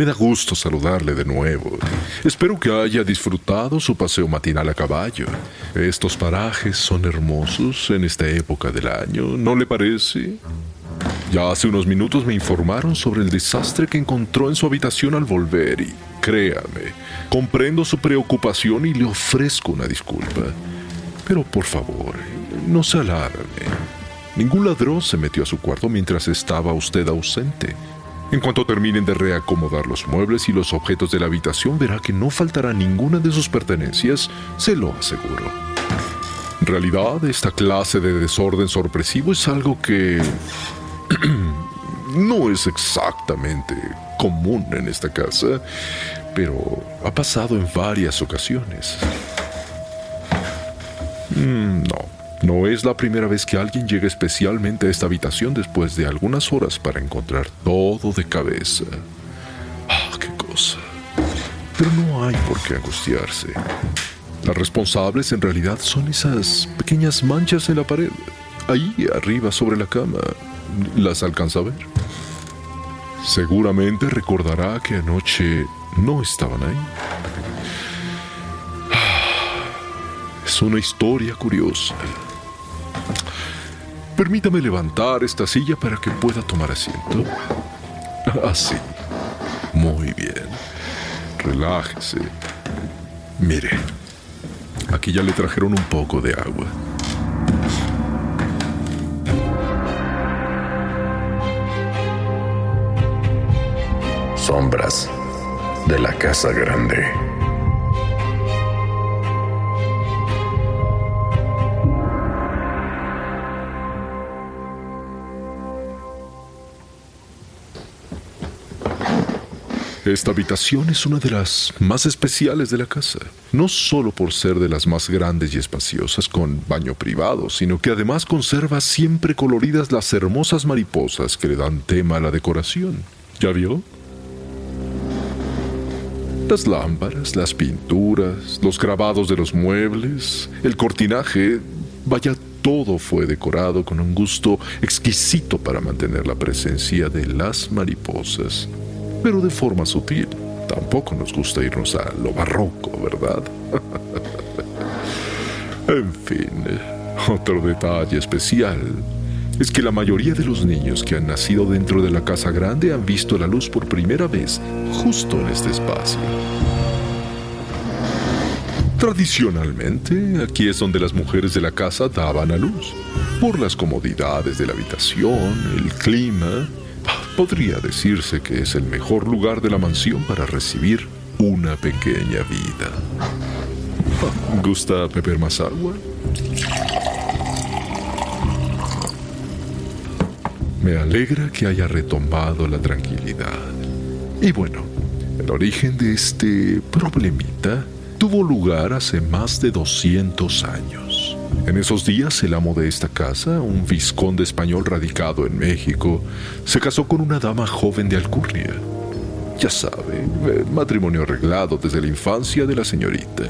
Me da gusto saludarle de nuevo. Espero que haya disfrutado su paseo matinal a caballo. Estos parajes son hermosos en esta época del año, ¿no le parece? Ya hace unos minutos me informaron sobre el desastre que encontró en su habitación al volver y, créame, comprendo su preocupación y le ofrezco una disculpa. Pero por favor, no se alarme. Ningún ladrón se metió a su cuarto mientras estaba usted ausente. En cuanto terminen de reacomodar los muebles y los objetos de la habitación, verá que no faltará ninguna de sus pertenencias, se lo aseguro. En realidad, esta clase de desorden sorpresivo es algo que no es exactamente común en esta casa, pero ha pasado en varias ocasiones. Mm, no, no es la primera vez que alguien llega especialmente a esta habitación después de algunas horas para encontrar todo de cabeza. Ah, qué cosa. Pero no hay por qué angustiarse. Las responsables en realidad son esas pequeñas manchas en la pared, ahí arriba sobre la cama. ¿Las alcanza a ver? Seguramente recordará que anoche no estaban ahí. Ah, es una historia curiosa. Permítame levantar esta silla para que pueda tomar asiento. Así. Muy bien. Relájese. Mire, aquí ya le trajeron un poco de agua. Sombras de la Casa Grande. Esta habitación es una de las más especiales de la casa, no solo por ser de las más grandes y espaciosas con baño privado, sino que además conserva siempre coloridas las hermosas mariposas que le dan tema a la decoración. ¿Ya vio? Las lámparas, las pinturas, los grabados de los muebles, el cortinaje, vaya, todo fue decorado con un gusto exquisito para mantener la presencia de las mariposas pero de forma sutil. Tampoco nos gusta irnos a lo barroco, ¿verdad? en fin, otro detalle especial es que la mayoría de los niños que han nacido dentro de la casa grande han visto la luz por primera vez justo en este espacio. Tradicionalmente, aquí es donde las mujeres de la casa daban a luz, por las comodidades de la habitación, el clima Podría decirse que es el mejor lugar de la mansión para recibir una pequeña vida. ¿Gusta beber más agua? Me alegra que haya retomado la tranquilidad. Y bueno, el origen de este problemita tuvo lugar hace más de 200 años. En esos días, el amo de esta casa, un vizconde español radicado en México, se casó con una dama joven de alcurnia. Ya sabe, matrimonio arreglado desde la infancia de la señorita.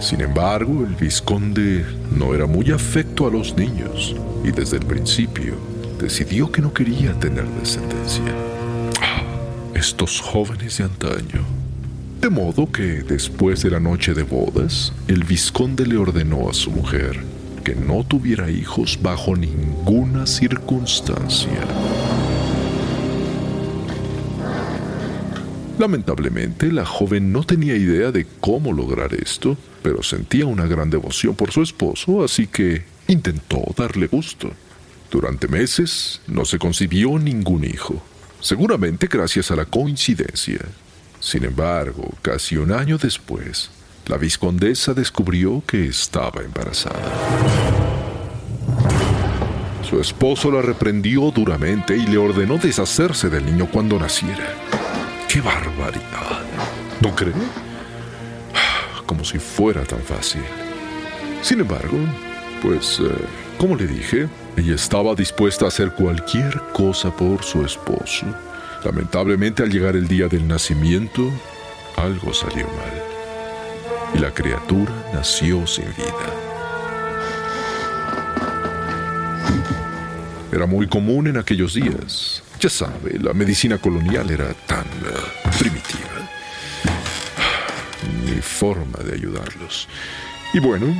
Sin embargo, el vizconde no era muy afecto a los niños y desde el principio decidió que no quería tener descendencia. Estos jóvenes de antaño. De modo que después de la noche de bodas, el vizconde le ordenó a su mujer que no tuviera hijos bajo ninguna circunstancia. Lamentablemente, la joven no tenía idea de cómo lograr esto, pero sentía una gran devoción por su esposo, así que intentó darle gusto. Durante meses no se concibió ningún hijo, seguramente gracias a la coincidencia. Sin embargo, casi un año después, la viscondesa descubrió que estaba embarazada. Su esposo la reprendió duramente y le ordenó deshacerse del niño cuando naciera. ¡Qué barbaridad! ¿No cree? Como si fuera tan fácil. Sin embargo, pues, eh, como le dije, ella estaba dispuesta a hacer cualquier cosa por su esposo. Lamentablemente, al llegar el día del nacimiento, algo salió mal. Y la criatura nació sin vida. Era muy común en aquellos días. Ya sabe, la medicina colonial era tan eh, primitiva. Ni forma de ayudarlos. Y bueno,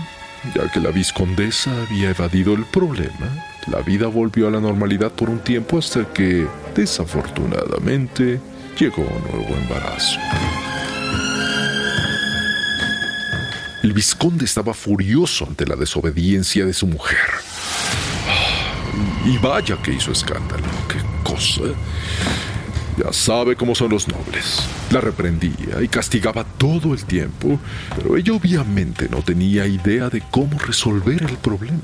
ya que la viscondesa había evadido el problema, la vida volvió a la normalidad por un tiempo hasta que, desafortunadamente, llegó un nuevo embarazo. El vizconde estaba furioso ante la desobediencia de su mujer. Y vaya que hizo escándalo, qué cosa. Ya sabe cómo son los nobles. La reprendía y castigaba todo el tiempo, pero ella obviamente no tenía idea de cómo resolver el problema.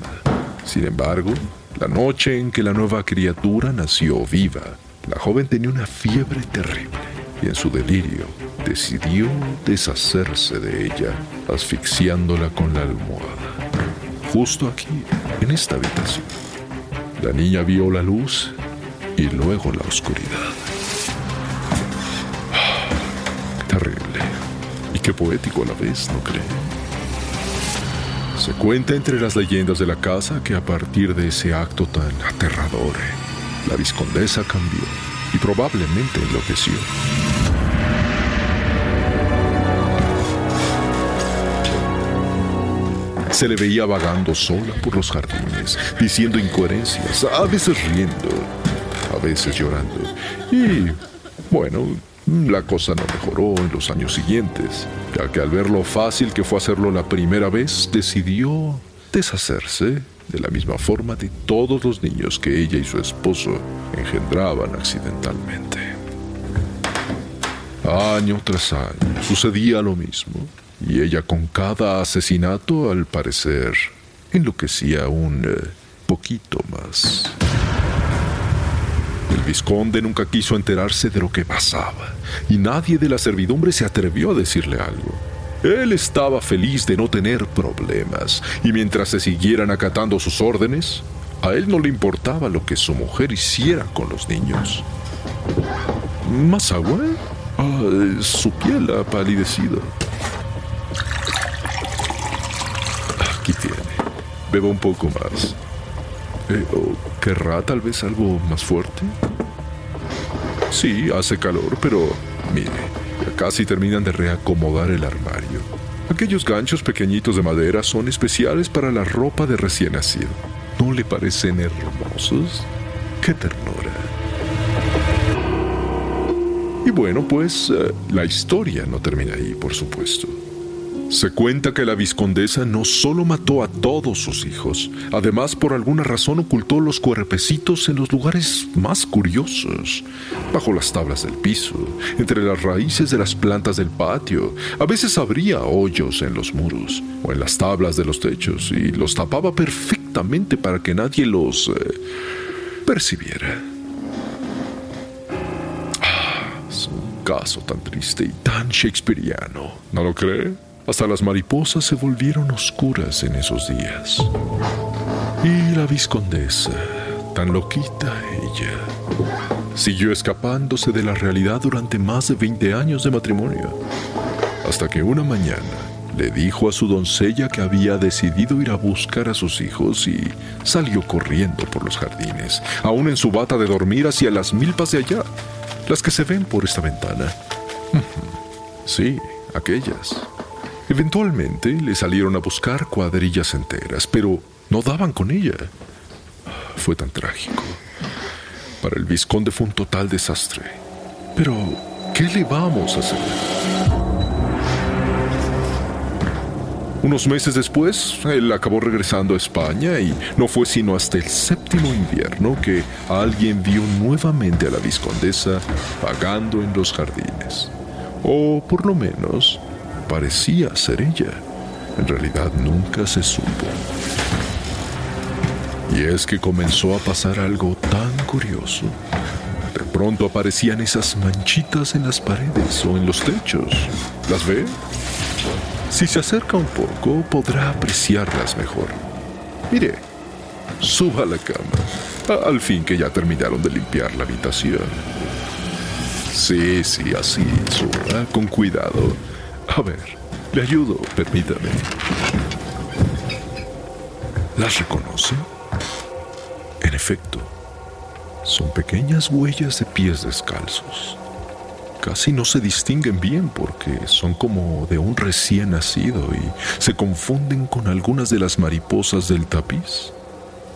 Sin embargo, la noche en que la nueva criatura nació viva, la joven tenía una fiebre terrible y en su delirio decidió deshacerse de ella, asfixiándola con la almohada. Justo aquí, en esta habitación. La niña vio la luz y luego la oscuridad. Qué poético a la vez, ¿no cree? Se cuenta entre las leyendas de la casa que a partir de ese acto tan aterrador, la viscondesa cambió y probablemente enloqueció. Se le veía vagando sola por los jardines, diciendo incoherencias, a veces riendo, a veces llorando. Y, bueno, la cosa no mejoró en los años siguientes, ya que al ver lo fácil que fue hacerlo la primera vez, decidió deshacerse de la misma forma de todos los niños que ella y su esposo engendraban accidentalmente. Año tras año sucedía lo mismo, y ella con cada asesinato al parecer enloquecía un eh, poquito más. El vizconde nunca quiso enterarse de lo que pasaba, y nadie de la servidumbre se atrevió a decirle algo. Él estaba feliz de no tener problemas, y mientras se siguieran acatando sus órdenes, a él no le importaba lo que su mujer hiciera con los niños. ¿Más agua? Ah, su piel ha palidecido. Aquí tiene. Beba un poco más. Eh, ¿o ¿Querrá tal vez algo más fuerte? Sí, hace calor, pero mire, casi terminan de reacomodar el armario. Aquellos ganchos pequeñitos de madera son especiales para la ropa de recién nacido. ¿No le parecen hermosos? ¡Qué ternura! Y bueno, pues eh, la historia no termina ahí, por supuesto. Se cuenta que la viscondesa no solo mató a todos sus hijos, además por alguna razón ocultó los cuerpecitos en los lugares más curiosos, bajo las tablas del piso, entre las raíces de las plantas del patio. A veces abría hoyos en los muros o en las tablas de los techos y los tapaba perfectamente para que nadie los eh, percibiera. Ah, es un caso tan triste y tan shakespeariano, ¿no lo cree? Hasta las mariposas se volvieron oscuras en esos días. Y la viscondesa, tan loquita ella, siguió escapándose de la realidad durante más de 20 años de matrimonio, hasta que una mañana le dijo a su doncella que había decidido ir a buscar a sus hijos y salió corriendo por los jardines, aún en su bata de dormir hacia las milpas de allá, las que se ven por esta ventana. Sí, aquellas. Eventualmente le salieron a buscar cuadrillas enteras, pero no daban con ella. Fue tan trágico. Para el vizconde fue un total desastre. Pero, ¿qué le vamos a hacer? Unos meses después, él acabó regresando a España y no fue sino hasta el séptimo invierno que alguien vio nuevamente a la vizcondesa vagando en los jardines. O por lo menos parecía ser ella. En realidad nunca se supo. Y es que comenzó a pasar algo tan curioso. De pronto aparecían esas manchitas en las paredes o en los techos. ¿Las ve? Si se acerca un poco, podrá apreciarlas mejor. Mire, suba a la cama. Al fin que ya terminaron de limpiar la habitación. Sí, sí, así, suba, con cuidado. A ver, le ayudo, permítame. ¿Las reconoce? En efecto, son pequeñas huellas de pies descalzos. Casi no se distinguen bien porque son como de un recién nacido y se confunden con algunas de las mariposas del tapiz.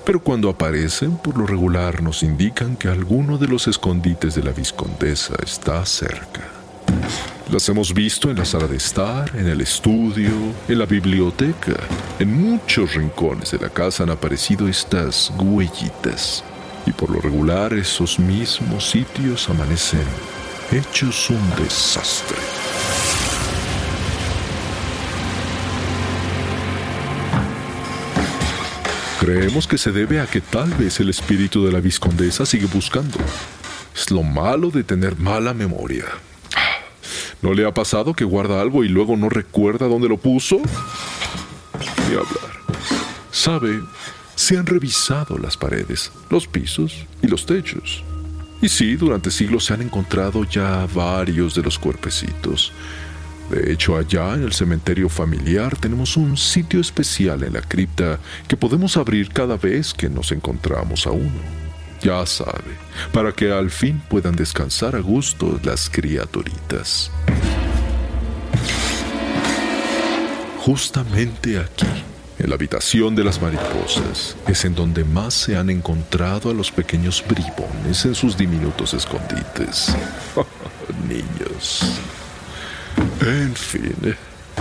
Pero cuando aparecen, por lo regular nos indican que alguno de los escondites de la viscondesa está cerca. Las hemos visto en la sala de estar, en el estudio, en la biblioteca. En muchos rincones de la casa han aparecido estas huellitas. Y por lo regular esos mismos sitios amanecen hechos un desastre. Creemos que se debe a que tal vez el espíritu de la viscondesa sigue buscando. Es lo malo de tener mala memoria. ¿No le ha pasado que guarda algo y luego no recuerda dónde lo puso? Ni hablar. Sabe, se han revisado las paredes, los pisos y los techos. Y sí, durante siglos se han encontrado ya varios de los cuerpecitos. De hecho, allá en el cementerio familiar tenemos un sitio especial en la cripta que podemos abrir cada vez que nos encontramos a uno. Ya sabe, para que al fin puedan descansar a gusto las criaturitas. Justamente aquí en la habitación de las mariposas es en donde más se han encontrado a los pequeños bribones en sus diminutos escondites. Niños. En fin,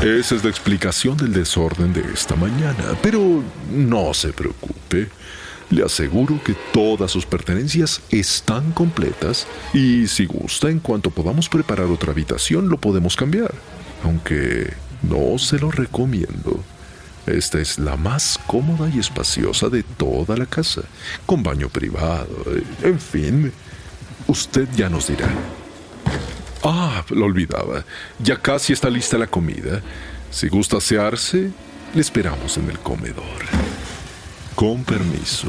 esa es la explicación del desorden de esta mañana. Pero no se preocupe. Le aseguro que todas sus pertenencias están completas y si gusta, en cuanto podamos preparar otra habitación, lo podemos cambiar. Aunque no se lo recomiendo. Esta es la más cómoda y espaciosa de toda la casa, con baño privado, en fin, usted ya nos dirá. Ah, lo olvidaba, ya casi está lista la comida. Si gusta asearse, le esperamos en el comedor. Con permiso.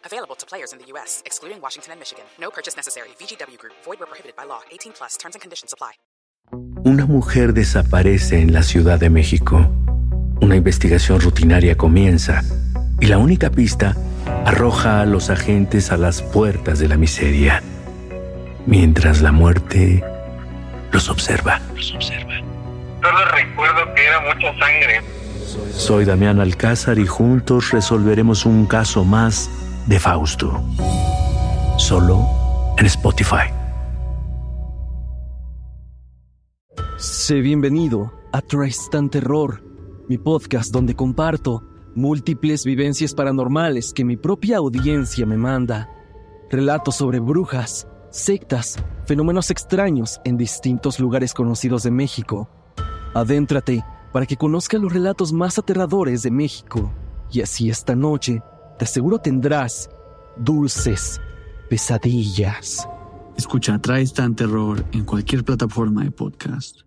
Available to players in the U.S., excluding Washington and Michigan. No purchase necessary. VGW Group. Void where prohibited by law. 18 plus. Terms and conditions apply. Una mujer desaparece en la Ciudad de México. Una investigación rutinaria comienza y la única pista arroja a los agentes a las puertas de la miseria, mientras la muerte los observa. Los observa. Solo recuerdo que era mucha sangre. Soy Damián Alcázar y juntos resolveremos un caso más de Fausto. Solo en Spotify. Sé bienvenido a Tristan Terror, mi podcast donde comparto múltiples vivencias paranormales que mi propia audiencia me manda, relatos sobre brujas, sectas, fenómenos extraños en distintos lugares conocidos de México. Adéntrate para que conozca los relatos más aterradores de México y así esta noche te aseguro tendrás dulces pesadillas. Escucha Traes Tan Terror en cualquier plataforma de podcast.